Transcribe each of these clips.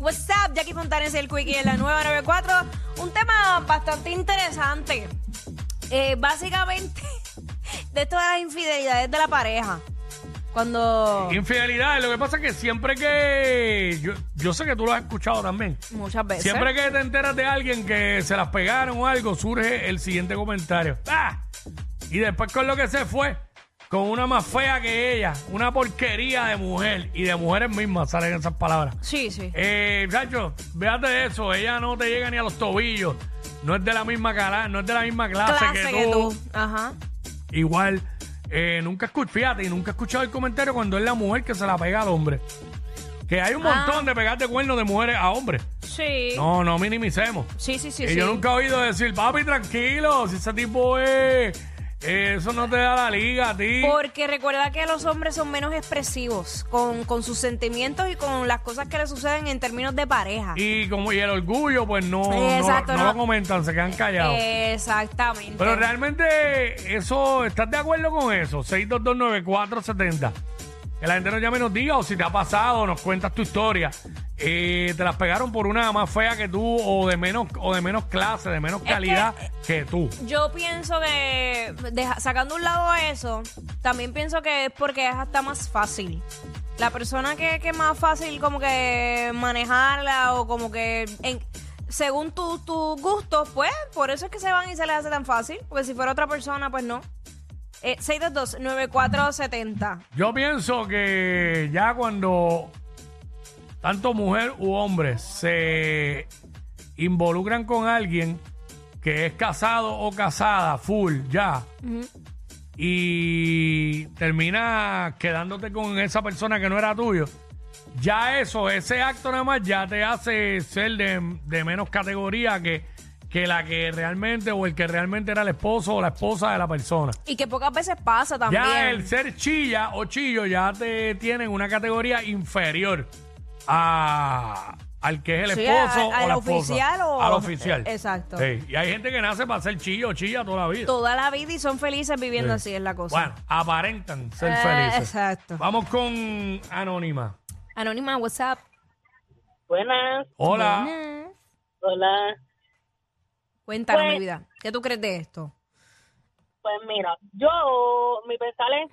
What's up, Jackie Fontanes, el Quickie en la nueva 94. Un tema bastante interesante. Eh, básicamente, de todas las infidelidades de la pareja. Cuando Infidelidad, lo que pasa es que siempre que. Yo, yo sé que tú lo has escuchado también. muchas veces. Siempre que te enteras de alguien que se las pegaron o algo, surge el siguiente comentario. ¡Ah! Y después con lo que se fue, con una más fea que ella, una porquería de mujer y de mujeres mismas salen esas palabras. Sí, sí. Eh, Chacho, véate de eso, ella no te llega ni a los tobillos, no es de la misma cala, no es de la misma clase, Clase que tú. Ajá. Igual, eh, nunca escuché, fíjate, y nunca he escuchado el comentario cuando es la mujer que se la pega al hombre. Que hay un Ah. montón de pegar de cuernos de mujeres a hombres. Sí. No, no minimicemos. Sí, sí, sí. y sí. yo nunca he oído decir, papi, tranquilo, si ese tipo es. Eso no te da la liga a ti. Porque recuerda que los hombres son menos expresivos con, con sus sentimientos y con las cosas que les suceden en términos de pareja. Y como y el orgullo, pues no, no, no. lo comentan, se quedan callados. Exactamente. Pero realmente, eso, ¿estás de acuerdo con eso? 6229470. Que la gente nos llame y nos diga, o si te ha pasado, nos cuentas tu historia. Eh, te las pegaron por una más fea que tú, o de menos, o de menos clase, de menos calidad que, tú. Yo pienso que, deja- sacando un lado eso, también pienso que es porque es hasta más fácil. La persona que, que es más fácil como que manejarla o como que en- según tus tus gustos, pues por eso es que se van y se les hace tan fácil. Porque si fuera otra persona, pues no. Eh, 622-9470. Yo pienso que ya cuando tanto mujer u hombre se involucran con alguien que es casado o casada, full, ya, y termina quedándote con esa persona que no era tuyo, ya eso, ese acto nada más ya te hace ser de, de menos categoría que, que la que realmente o el que realmente era el esposo o la esposa de la persona. Y que pocas veces pasa también. Ya el ser chilla o chillo ya te tiene una categoría inferior a, al que es el Sí, esposo a- a o la esposa. oficial o- Al oficial. eh, exacto. Sí, Y hay gente que nace para ser chillo o chilla toda la vida. Toda la vida y son felices viviendo así, es la cosa. Bueno, aparentan ser Eh, felices. exacto. Vamos con Anónima. Anónima, WhatsApp. Buenas, Hola. hola. Cuéntanos, Pues- mi vida. ¿Qué tú crees de esto? Pues mira, yo, mi pensar es,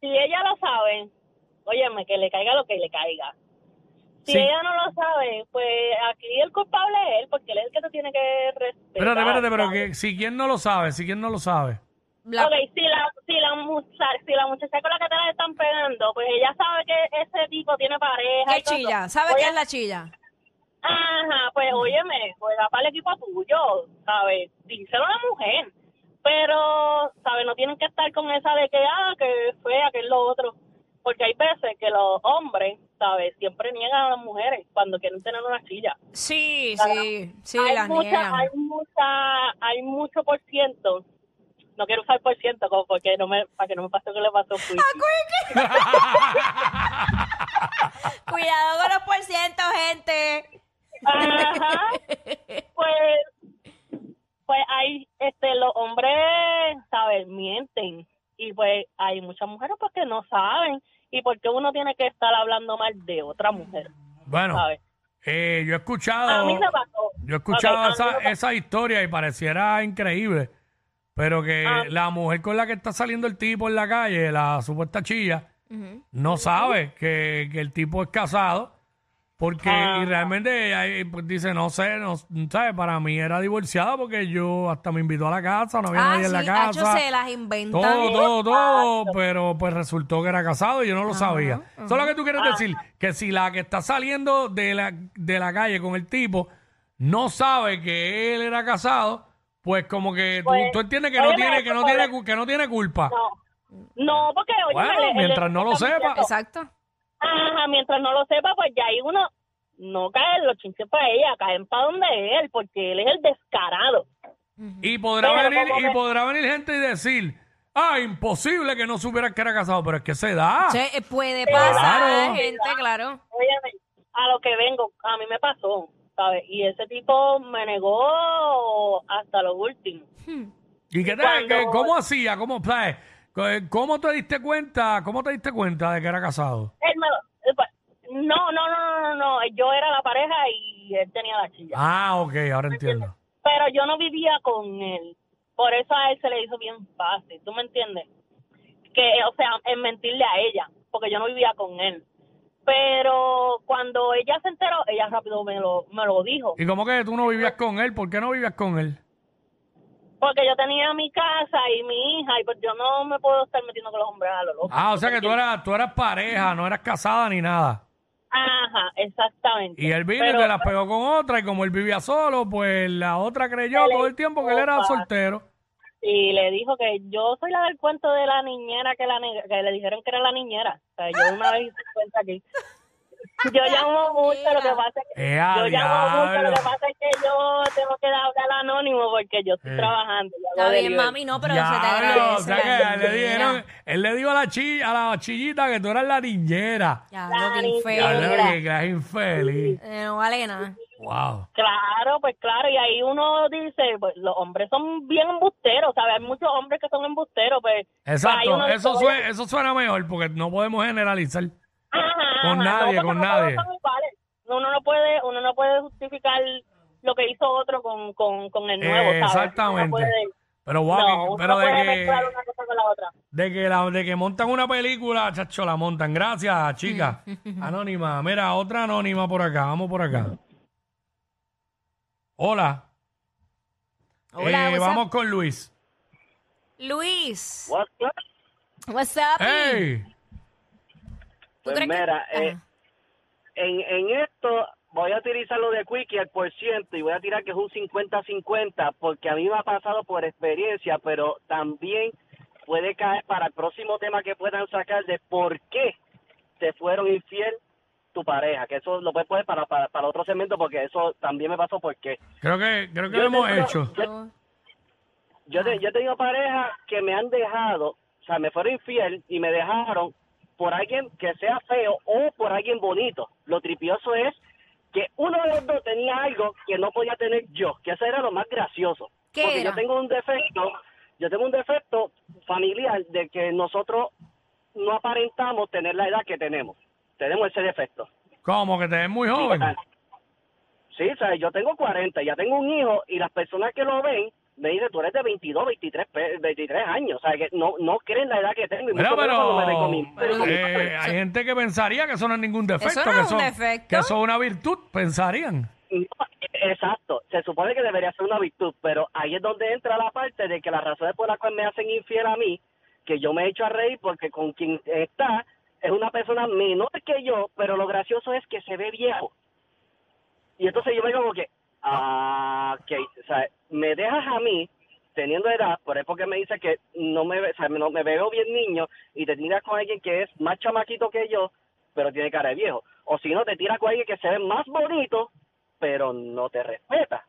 si ella lo sabe, óyeme, que le caiga lo que le caiga. Si Sí. ella no lo sabe, pues aquí el culpable es él, porque él es el que te tiene que respetar. Espérate, espérate, pero ¿sabes? que si quién no lo sabe, si quién no lo sabe. La- Ok, si la, si, la muchacha, si la muchacha con la que te la están pegando, pues ella sabe que ese tipo tiene pareja. ¿Qué y todo chilla? eso. ¿Sabes Oye, qué es la chilla? Ajá, pues óyeme, juega para el equipo tuyo, ¿sabes? Díselo a la mujer. Pero, ¿sabes? No tienen que estar con esa de que, ah, que fea, que es lo otro. Porque hay veces que los hombres, ¿sabes? Siempre niegan a las mujeres cuando quieren tener una chilla. Sí, sí, sí, hay las mucha, niegan. hay mucha, hay mucho por ciento. No quiero usar por ciento como porque no me, para que no me pase lo que le pasó a. Cuidado con los porcientos, gente. Ajá. Pues, pues hay, este, los hombres, ¿sabes? Mienten. Y pues hay muchas mujeres pues que no saben. Y porque uno tiene que estar hablando mal de otra mujer, Bueno, ¿sabes? eh, yo he escuchado. A mí me pasó. Yo he escuchado Ok, a mí esa, me pasó. esa historia y pareciera increíble. Pero que Ah. la mujer con la que está saliendo el tipo en la calle, la supuesta chilla, no sabe que, que el tipo es casado. Porque Ah. y realmente ella eh, pues, dice, no sé, no ¿sabes? Para mí era divorciada porque yo hasta me invitó a la casa, no había Ah, nadie en la sí, casa. Hacho se las inventan. Todo, todo, todo, pero pues resultó que era casado y yo no lo sabía. Eso es lo que tú quieres decir, que si la que está saliendo de la, de la calle con el tipo no sabe que él era casado, pues como que tú, Pues, tú entiendes que no óyeme, tiene, que no eso tiene, cu- que no tiene culpa. No, No, porque oye, Bueno, el- el- mientras no lo sepa. Exacto. Ajá, mientras no lo sepa, pues ya ahí uno no cae los chinches para ella, caen para donde él, porque él es el descarado. Y podrá Pero venir, y que- podrá venir gente y decir, ah, imposible que no supiera que era casado, pero es que se da. Eh, puede Claro. pasar, gente, claro. Óyeme, a lo que vengo, a mí me pasó, ¿sabes? Y ese tipo me negó hasta lo último. ¿Y qué te, Cuando- qué- cómo hacía? ¿Cómo, sabes? ¿Cómo te diste cuenta? ¿Cómo te diste cuenta de que era casado? Él me lo- eh, no, no, no, no, no, no, yo era la pareja y él tenía la chilla. Ah, ok, ahora entiendo. Pero yo no vivía con él. Por eso a él se le hizo bien fácil, ¿tú me entiendes? Que, o sea, en mentirle a ella, porque yo no vivía con él. Pero cuando ella se enteró, ella rápido me lo, me lo dijo. ¿Y cómo que tú no vivías con él? ¿Por qué no vivías con él? Porque yo tenía mi casa y mi hija, y pues yo no me puedo estar metiendo con los hombres a lo loco. Ah, o sea que tú eras, tú eras pareja, no eras casada ni nada. Ajá, exactamente. Y él vino y Pero- te la pegó con otra y como él vivía solo, pues la otra creyó todo el tiempo que él era soltero. Y le dijo que yo soy la del cuento de la niñera que, la que le dijeron que era la niñera. O sea, yo una vez hice cuenta aquí. Yo llamo mucho, lo que pasa es que... ¡Eh, a Yo llamo mucho, lo que pasa es que yo tengo que hablar anónimo porque yo estoy Eh. trabajando. Está bien, mami, no, pero se te agradece. o sea que le dijeron, él le dijo a la, chi, a la chillita que tú eras la niñera. Ya, La lo que infeliz. que que es infeliz. Eh, no vale nada. Wow. Claro, pues claro, y ahí uno dice, pues los hombres son bien embusteros, ¿sabes? Hay muchos hombres que son embusteros, pues... pues Exacto, eso, suena, eso suena mejor porque no podemos generalizar. Ajá, Con ajá, nadie, no, con nadie. Uno no puede, uno no puede justificar lo que hizo otro con, con, con el nuevo, Eh, ¿sabes? exactamente. Puede- Pero wow, no, pero de que, mezclar una cosa con la otra. de que la, de que montan una película, chacho, la montan. Gracias, chica. Anónima. Mira, otra anónima por acá. Vamos por acá. Hola. Hola, Eh, vamos up? con Luis. Luis, What's up? what's up? ¡Hey! ¿Tú Pues que- mira, eh, en, en esto voy a utilizar lo de Quickie al por ciento y voy a tirar que es un 50-50 porque a mí me ha pasado por experiencia, pero también puede caer para el próximo tema que puedan sacar de por qué te fueron infiel tu pareja, que eso lo puedes poner para, para, para otro segmento porque eso también me pasó porque Creo que, creo que Yo lo hemos tengo- hecho. yo- yo, te- yo he tenido parejas que me han dejado, o sea, me fueron infiel y me dejaron por alguien que sea feo o por alguien bonito. Lo tripioso es que uno de los dos tenía algo que no podía tener yo, que eso era lo más gracioso. ¿Qué Porque era? yo tengo un defecto, yo tengo un defecto familiar de que nosotros no aparentamos tener la edad que tenemos. Tenemos ese defecto. ¿Cómo? Que te ves muy joven. Sí, o sea, yo tengo 40, ya tengo un hijo y las personas que lo ven me dicen, tú eres de 22, 23, pe- 23 años. O sea, que no, no creen la edad que tengo. Y me pero con mi eh, hay gente que pensaría que eso no es ningún defecto, Eso no que, es eso, un defecto. que eso es una virtud, pensarían. No, exacto, se supone que debería ser una virtud, pero ahí es donde entra la parte de que las razones por las cuales me hacen infiel a mí, que yo me he hecho a reír porque con quien está es una persona menor que yo, pero lo gracioso es que se ve viejo. Y entonces yo me como que, ah, ok, o sea, me dejas a mí teniendo edad, por eso porque me dice que no me, o sea, no me veo bien niño y te tiras con alguien que es más chamaquito que yo, pero tiene cara de viejo. O si no, te tiras con alguien que se ve más bonito, pero no te respeta.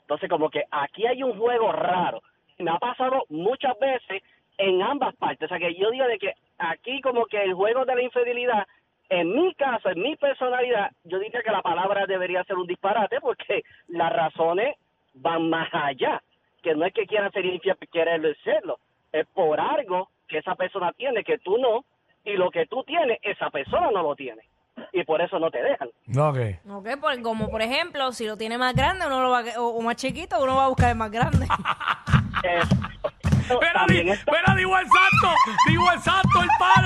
Entonces, como que aquí hay un juego raro. Me ha pasado muchas veces en ambas partes. O sea, que yo digo de que aquí como que el juego de la infidelidad, en mi caso, en mi personalidad, yo diría que la palabra debería ser un disparate porque las razones van más allá. Que no es que quiera ser infiel, quiere serlo. Es por algo que esa persona tiene que tú no, y lo que tú tienes, esa persona no lo tiene. Y por eso no te dejan. Ok. Ok, por- como por ejemplo, si lo tiene más grande uno lo va, a- o, o más chiquito, uno va a buscar el más grande. Eh, también está- digo el santo, digo el santo, el pana.